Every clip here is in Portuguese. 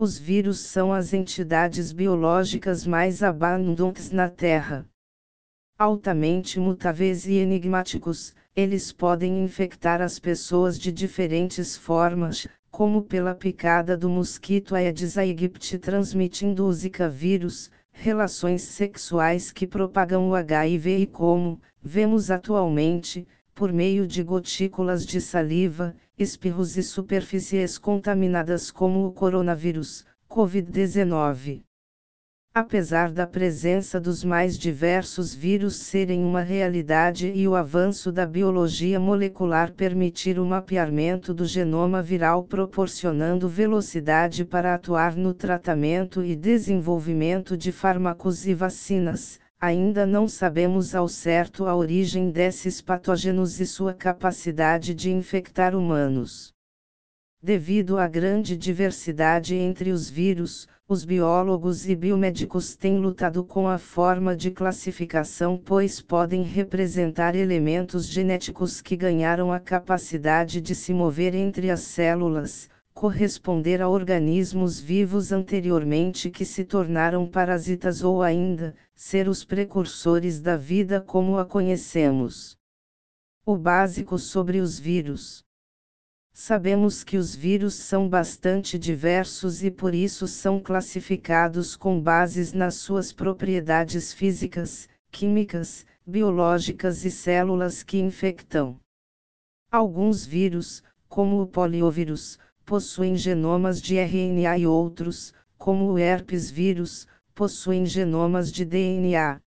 os vírus são as entidades biológicas mais abundantes na Terra. Altamente mutáveis e enigmáticos, eles podem infectar as pessoas de diferentes formas, como pela picada do mosquito Aedes aegypti transmitindo o Zika vírus, relações sexuais que propagam o HIV e como, vemos atualmente, por meio de gotículas de saliva, espirros e superfícies contaminadas como o coronavírus, Covid-19. Apesar da presença dos mais diversos vírus serem uma realidade e o avanço da biologia molecular permitir o mapeamento do genoma viral proporcionando velocidade para atuar no tratamento e desenvolvimento de fármacos e vacinas, ainda não sabemos ao certo a origem desses patógenos e sua capacidade de infectar humanos. Devido à grande diversidade entre os vírus, os biólogos e biomédicos têm lutado com a forma de classificação pois podem representar elementos genéticos que ganharam a capacidade de se mover entre as células, corresponder a organismos vivos anteriormente que se tornaram parasitas ou ainda, ser os precursores da vida como a conhecemos. O básico sobre os vírus. Sabemos que os vírus são bastante diversos e por isso são classificados com bases nas suas propriedades físicas, químicas, biológicas e células que infectam. Alguns vírus, como o poliovírus, possuem genomas de RNA e outros, como o herpes vírus, possuem genomas de DNA.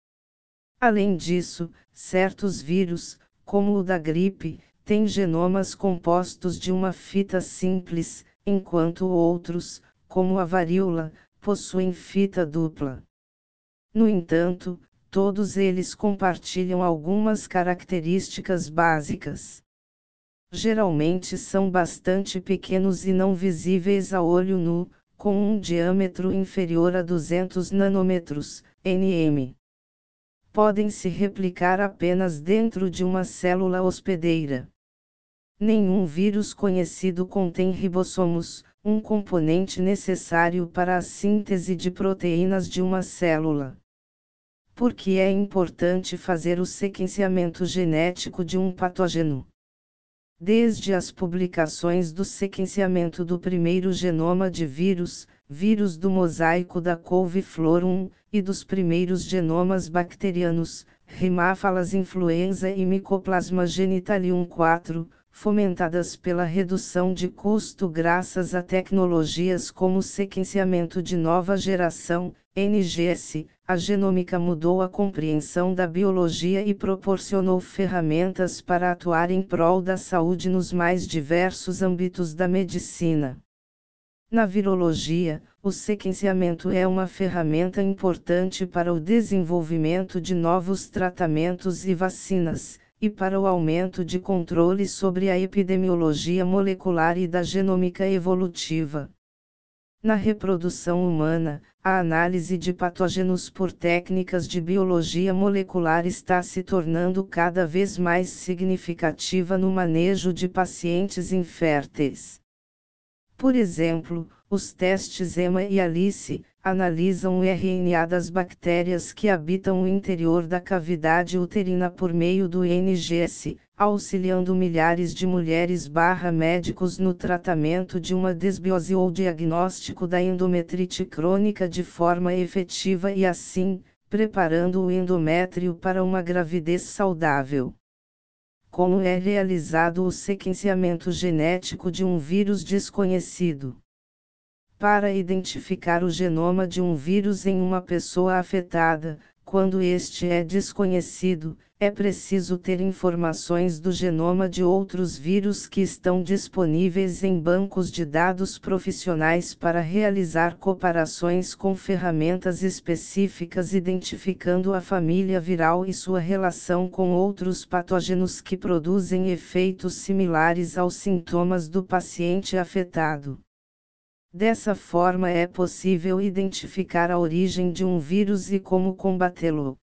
Além disso, certos vírus, como o da gripe, têm genomas compostos de uma fita simples, enquanto outros, como a varíola, possuem fita dupla. No entanto, todos eles compartilham algumas características básicas geralmente são bastante pequenos e não visíveis a olho nu, com um diâmetro inferior a 200 nanômetros, nm. Podem se replicar apenas dentro de uma célula hospedeira. Nenhum vírus conhecido contém ribossomos, um componente necessário para a síntese de proteínas de uma célula. Por que é importante fazer o sequenciamento genético de um patógeno? Desde as publicações do sequenciamento do primeiro genoma de vírus, vírus do mosaico da couve-flor 1, e dos primeiros genomas bacterianos, Rimáfalas influenza e Mycoplasma genitalium 4, fomentadas pela redução de custo graças a tecnologias como sequenciamento de nova geração, NGS, a genômica mudou a compreensão da biologia e proporcionou ferramentas para atuar em prol da saúde nos mais diversos âmbitos da medicina. Na virologia, o sequenciamento é uma ferramenta importante para o desenvolvimento de novos tratamentos e vacinas, e para o aumento de controle sobre a epidemiologia molecular e da genômica evolutiva. Na reprodução humana, a análise de patógenos por técnicas de biologia molecular está se tornando cada vez mais significativa no manejo de pacientes inférteis. Por exemplo, os testes EMA e ALICE analisam o RNA das bactérias que habitam o interior da cavidade uterina por meio do NGS, auxiliando milhares de mulheres médicos no tratamento de uma desbiose ou diagnóstico da endometrite crônica de forma efetiva e assim, preparando o endométrio para uma gravidez saudável. Como é realizado o sequenciamento genético de um vírus desconhecido? Para identificar o genoma de um vírus em uma pessoa afetada, quando este é desconhecido, é preciso ter informações do genoma de outros vírus que estão disponíveis em bancos de dados profissionais para realizar comparações com ferramentas específicas identificando a família viral e sua relação com outros patógenos que produzem efeitos similares aos sintomas do paciente afetado. Dessa forma é possível identificar a origem de um vírus e como combatê-lo.